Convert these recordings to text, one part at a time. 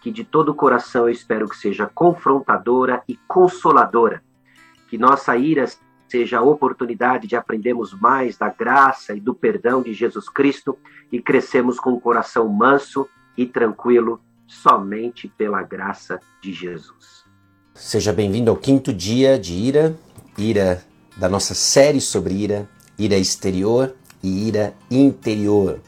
que de todo o coração eu espero que seja confrontadora e consoladora. Que nossa ira seja a oportunidade de aprendermos mais da graça e do perdão de Jesus Cristo e crescemos com o coração manso e tranquilo somente pela graça de Jesus. Seja bem-vindo ao quinto dia de ira, ira da nossa série sobre ira, ira exterior e ira interior.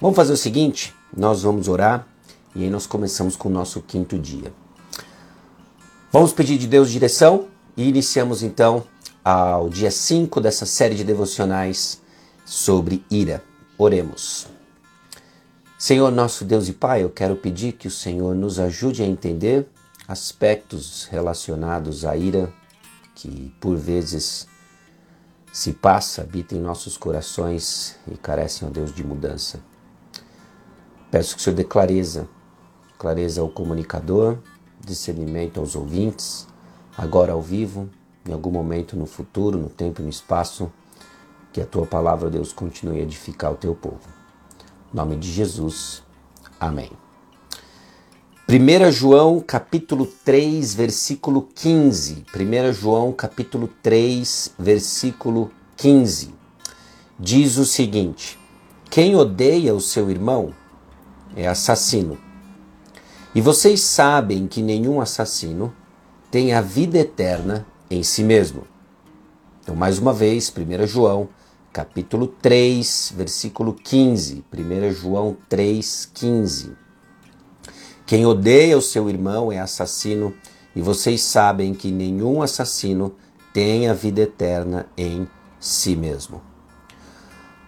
Vamos fazer o seguinte, nós vamos orar e aí nós começamos com o nosso quinto dia. Vamos pedir de Deus direção e iniciamos então ao dia 5 dessa série de devocionais sobre ira. Oremos. Senhor nosso Deus e Pai, eu quero pedir que o Senhor nos ajude a entender aspectos relacionados à ira que por vezes se passa, habita em nossos corações e carecem, ó Deus, de mudança. Peço que o Senhor dê clareza clareza ao comunicador, discernimento aos ouvintes, agora ao vivo, em algum momento no futuro, no tempo e no espaço, que a tua palavra, Deus, continue a edificar o teu povo. Em nome de Jesus. Amém. 1 João capítulo 3, versículo 15. 1 João capítulo 3, versículo 15. Diz o seguinte: Quem odeia o seu irmão é assassino. E vocês sabem que nenhum assassino tem a vida eterna em si mesmo. Então, mais uma vez, 1 João, capítulo 3, versículo 15. 1 João 3, 15. Quem odeia o seu irmão é assassino, e vocês sabem que nenhum assassino tem a vida eterna em si mesmo.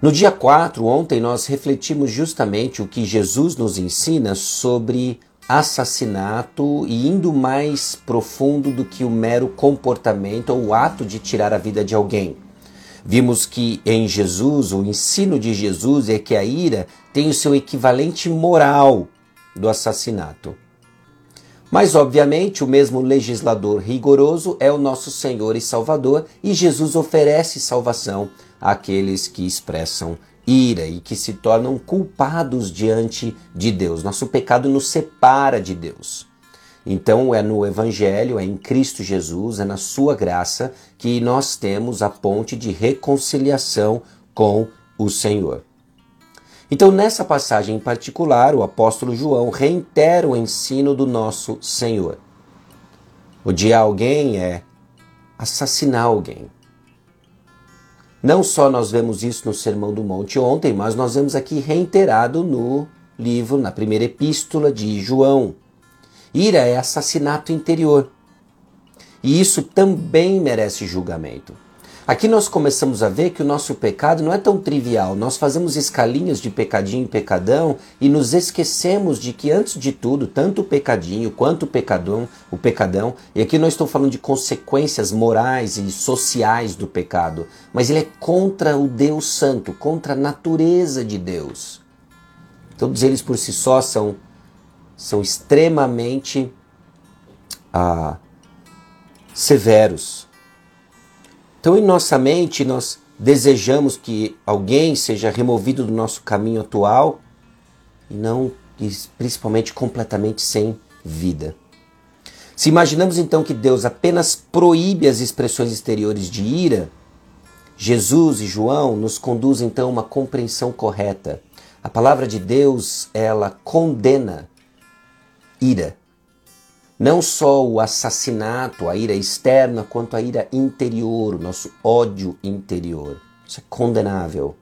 No dia 4, ontem, nós refletimos justamente o que Jesus nos ensina sobre assassinato e indo mais profundo do que o mero comportamento ou o ato de tirar a vida de alguém. Vimos que em Jesus, o ensino de Jesus é que a ira tem o seu equivalente moral do assassinato. Mas, obviamente, o mesmo legislador rigoroso é o nosso Senhor e Salvador, e Jesus oferece salvação àqueles que expressam ira e que se tornam culpados diante de Deus. Nosso pecado nos separa de Deus. Então é no Evangelho, é em Cristo Jesus, é na Sua graça que nós temos a ponte de reconciliação com o Senhor. Então, nessa passagem em particular, o apóstolo João reitera o ensino do nosso Senhor. Odiar alguém é assassinar alguém. Não só nós vemos isso no Sermão do Monte ontem, mas nós vemos aqui reiterado no livro, na primeira epístola de João. Ira é assassinato interior. E isso também merece julgamento. Aqui nós começamos a ver que o nosso pecado não é tão trivial. Nós fazemos escalinhas de pecadinho e pecadão e nos esquecemos de que antes de tudo, tanto o pecadinho quanto o pecadão, o pecadão, e aqui não estou falando de consequências morais e sociais do pecado, mas ele é contra o Deus santo, contra a natureza de Deus. Todos eles por si só são são extremamente ah, severos então, em nossa mente, nós desejamos que alguém seja removido do nosso caminho atual e não, principalmente, completamente sem vida. Se imaginamos então que Deus apenas proíbe as expressões exteriores de ira, Jesus e João nos conduzem então a uma compreensão correta. A palavra de Deus, ela condena ira. Não só o assassinato, a ira externa, quanto a ira interior, o nosso ódio interior. Isso é condenável.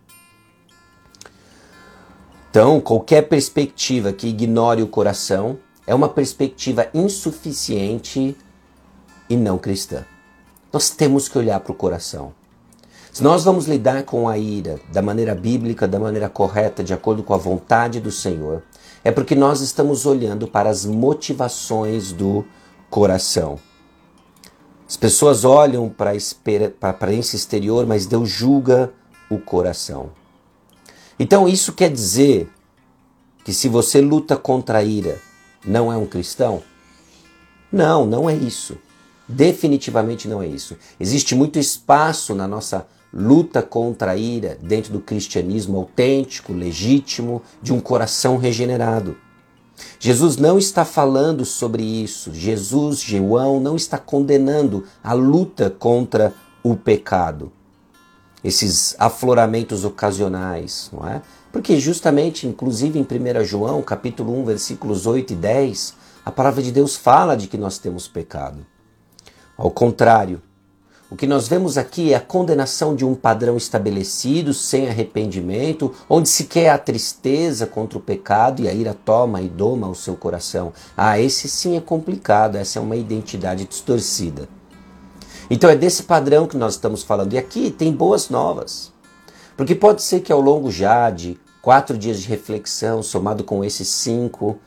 Então, qualquer perspectiva que ignore o coração é uma perspectiva insuficiente e não cristã. Nós temos que olhar para o coração. Se nós vamos lidar com a ira da maneira bíblica, da maneira correta, de acordo com a vontade do Senhor, é porque nós estamos olhando para as motivações do coração. As pessoas olham para a aparência exterior, mas Deus julga o coração. Então isso quer dizer que se você luta contra a ira, não é um cristão? Não, não é isso. Definitivamente não é isso. Existe muito espaço na nossa luta contra a ira dentro do cristianismo autêntico, legítimo, de um coração regenerado. Jesus não está falando sobre isso. Jesus, João, não está condenando a luta contra o pecado. Esses afloramentos ocasionais, não é? Porque justamente, inclusive em 1 João, capítulo 1, versículos 8 e 10, a palavra de Deus fala de que nós temos pecado. Ao contrário, o que nós vemos aqui é a condenação de um padrão estabelecido, sem arrependimento, onde se quer a tristeza contra o pecado e a ira toma e doma o seu coração. Ah, esse sim é complicado, essa é uma identidade distorcida. Então é desse padrão que nós estamos falando. E aqui tem boas novas. Porque pode ser que ao longo já de quatro dias de reflexão, somado com esses cinco,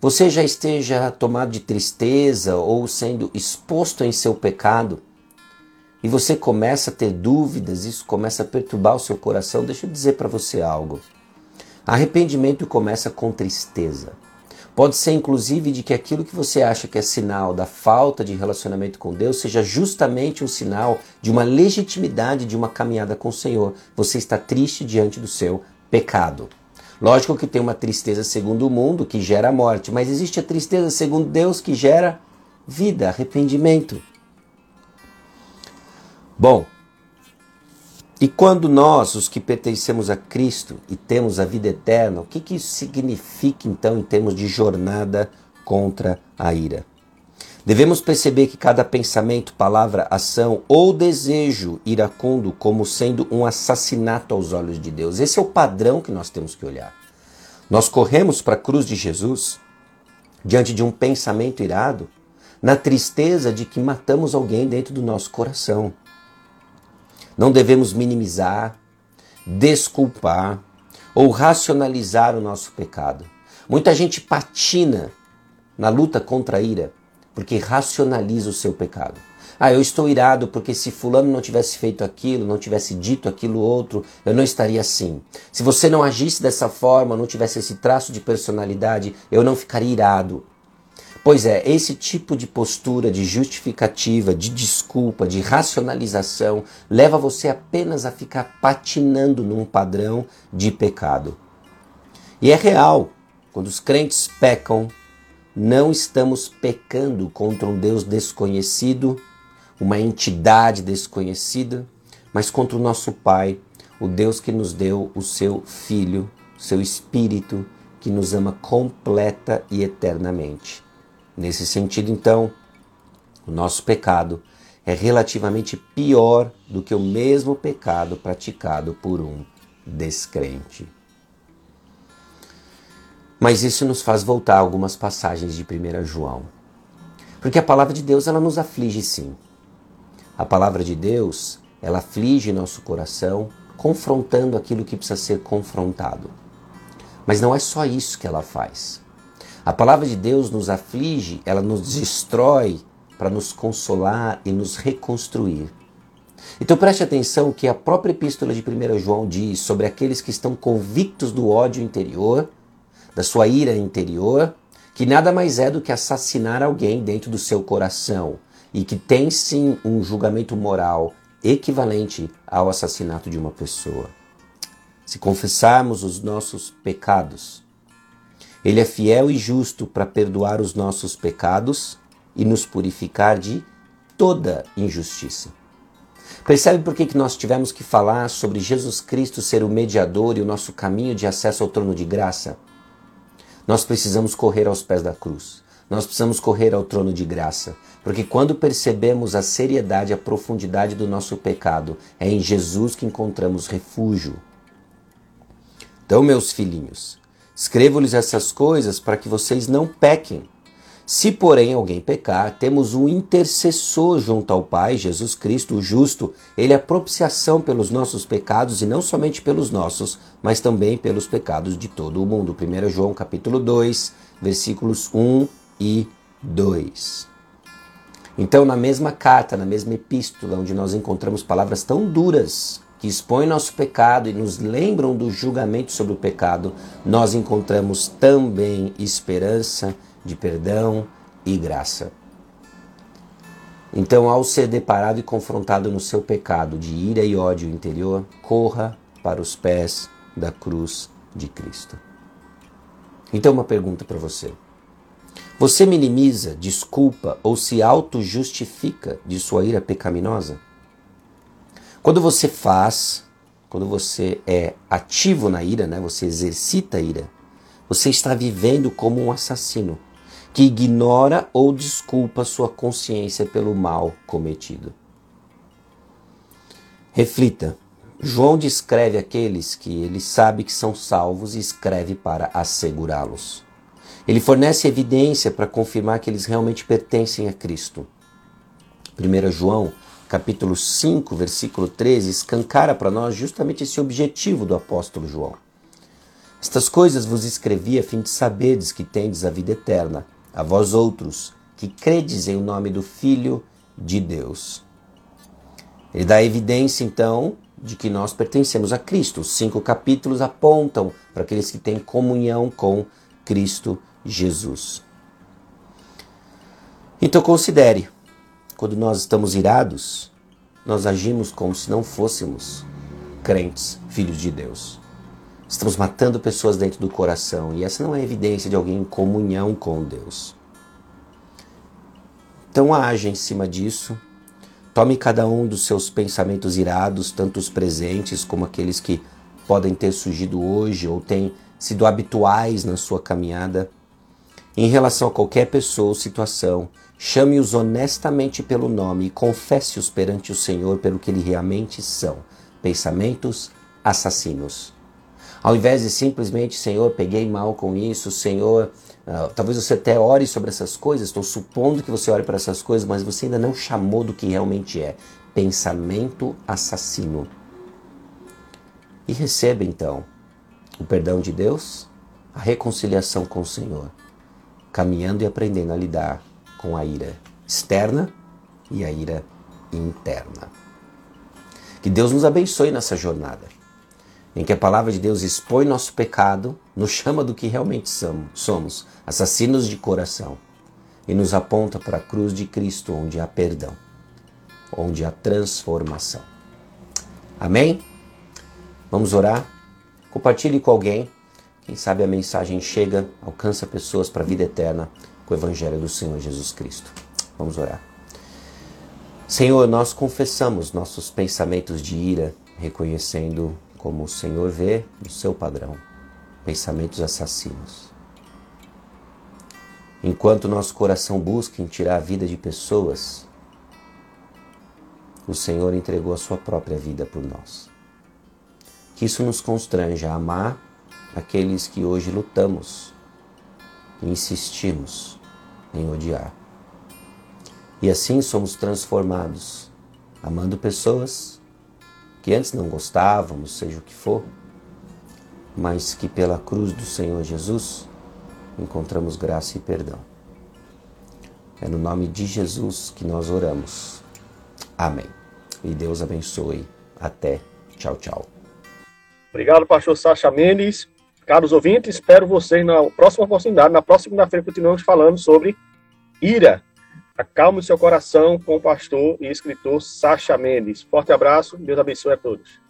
você já esteja tomado de tristeza ou sendo exposto em seu pecado e você começa a ter dúvidas, isso começa a perturbar o seu coração, deixa eu dizer para você algo. Arrependimento começa com tristeza. Pode ser inclusive de que aquilo que você acha que é sinal da falta de relacionamento com Deus seja justamente um sinal de uma legitimidade de uma caminhada com o Senhor. Você está triste diante do seu pecado. Lógico que tem uma tristeza segundo o mundo que gera morte, mas existe a tristeza segundo Deus que gera vida, arrependimento. Bom, e quando nós, os que pertencemos a Cristo e temos a vida eterna, o que, que isso significa então em termos de jornada contra a ira? Devemos perceber que cada pensamento, palavra, ação ou desejo iracundo como sendo um assassinato aos olhos de Deus. Esse é o padrão que nós temos que olhar. Nós corremos para a cruz de Jesus diante de um pensamento irado, na tristeza de que matamos alguém dentro do nosso coração. Não devemos minimizar, desculpar ou racionalizar o nosso pecado. Muita gente patina na luta contra a ira porque racionaliza o seu pecado. Ah, eu estou irado porque se fulano não tivesse feito aquilo, não tivesse dito aquilo outro, eu não estaria assim. Se você não agisse dessa forma, não tivesse esse traço de personalidade, eu não ficaria irado. Pois é, esse tipo de postura de justificativa, de desculpa, de racionalização leva você apenas a ficar patinando num padrão de pecado. E é real, quando os crentes pecam, não estamos pecando contra um Deus desconhecido, uma entidade desconhecida, mas contra o nosso Pai, o Deus que nos deu o seu Filho, seu Espírito, que nos ama completa e eternamente. Nesse sentido, então, o nosso pecado é relativamente pior do que o mesmo pecado praticado por um descrente. Mas isso nos faz voltar a algumas passagens de 1 João. Porque a palavra de Deus ela nos aflige sim. A palavra de Deus, ela aflige nosso coração, confrontando aquilo que precisa ser confrontado. Mas não é só isso que ela faz. A palavra de Deus nos aflige, ela nos destrói para nos consolar e nos reconstruir. Então preste atenção que a própria epístola de 1 João diz sobre aqueles que estão convictos do ódio interior, da sua ira interior, que nada mais é do que assassinar alguém dentro do seu coração e que tem sim um julgamento moral equivalente ao assassinato de uma pessoa. Se confessarmos os nossos pecados, ele é fiel e justo para perdoar os nossos pecados e nos purificar de toda injustiça. Percebe por que, que nós tivemos que falar sobre Jesus Cristo ser o mediador e o nosso caminho de acesso ao trono de graça? Nós precisamos correr aos pés da cruz. nós precisamos correr ao trono de graça, porque quando percebemos a seriedade a profundidade do nosso pecado, é em Jesus que encontramos refúgio. Então, meus filhinhos, escrevo-lhes essas coisas para que vocês não pequem. Se, porém, alguém pecar, temos um intercessor junto ao Pai, Jesus Cristo, o justo. Ele é propiciação pelos nossos pecados e não somente pelos nossos, mas também pelos pecados de todo o mundo. 1 João capítulo 2, versículos 1 e 2. Então, na mesma carta, na mesma epístola, onde nós encontramos palavras tão duras que expõem nosso pecado e nos lembram do julgamento sobre o pecado, nós encontramos também esperança de perdão e graça. Então, ao ser deparado e confrontado no seu pecado de ira e ódio interior, corra para os pés da cruz de Cristo. Então, uma pergunta para você. Você minimiza, desculpa ou se auto-justifica de sua ira pecaminosa? Quando você faz, quando você é ativo na ira, né, você exercita a ira, você está vivendo como um assassino que ignora ou desculpa sua consciência pelo mal cometido. Reflita. João descreve aqueles que ele sabe que são salvos e escreve para assegurá-los. Ele fornece evidência para confirmar que eles realmente pertencem a Cristo. 1 João, capítulo 5, versículo 13, escancara para nós justamente esse objetivo do apóstolo João. Estas coisas vos escrevi a fim de saberdes que tendes a vida eterna, a vós outros que credes em o nome do Filho de Deus. Ele dá evidência, então, de que nós pertencemos a Cristo. Os cinco capítulos apontam para aqueles que têm comunhão com Cristo Jesus. Então considere, quando nós estamos irados, nós agimos como se não fôssemos crentes, filhos de Deus. Estamos matando pessoas dentro do coração e essa não é evidência de alguém em comunhão com Deus. Então age em cima disso. Tome cada um dos seus pensamentos irados, tanto os presentes como aqueles que podem ter surgido hoje ou têm sido habituais na sua caminhada. Em relação a qualquer pessoa ou situação, chame-os honestamente pelo nome e confesse-os perante o Senhor pelo que eles realmente são: pensamentos assassinos. Ao invés de simplesmente, Senhor, peguei mal com isso, Senhor, uh, talvez você até ore sobre essas coisas, estou supondo que você ore para essas coisas, mas você ainda não chamou do que realmente é pensamento assassino. E receba então o perdão de Deus, a reconciliação com o Senhor, caminhando e aprendendo a lidar com a ira externa e a ira interna. Que Deus nos abençoe nessa jornada em que a palavra de Deus expõe nosso pecado, nos chama do que realmente somos, assassinos de coração, e nos aponta para a cruz de Cristo, onde há perdão, onde há transformação. Amém? Vamos orar? Compartilhe com alguém. Quem sabe a mensagem chega, alcança pessoas para a vida eterna com o Evangelho do Senhor Jesus Cristo. Vamos orar. Senhor, nós confessamos nossos pensamentos de ira, reconhecendo como o Senhor vê no seu padrão, pensamentos assassinos. Enquanto nosso coração busca em tirar a vida de pessoas, o Senhor entregou a sua própria vida por nós. Que isso nos constranja a amar aqueles que hoje lutamos e insistimos em odiar. E assim somos transformados, amando pessoas que antes não gostávamos, seja o que for, mas que pela cruz do Senhor Jesus encontramos graça e perdão. É no nome de Jesus que nós oramos. Amém. E Deus abençoe. Até. Tchau, tchau. Obrigado, pastor Sacha Mendes. Caros ouvintes, espero vocês na próxima oportunidade. Na próxima segunda-feira continuamos falando sobre ira. Acalme seu coração com o pastor e escritor Sacha Mendes. Forte abraço, Deus abençoe a todos.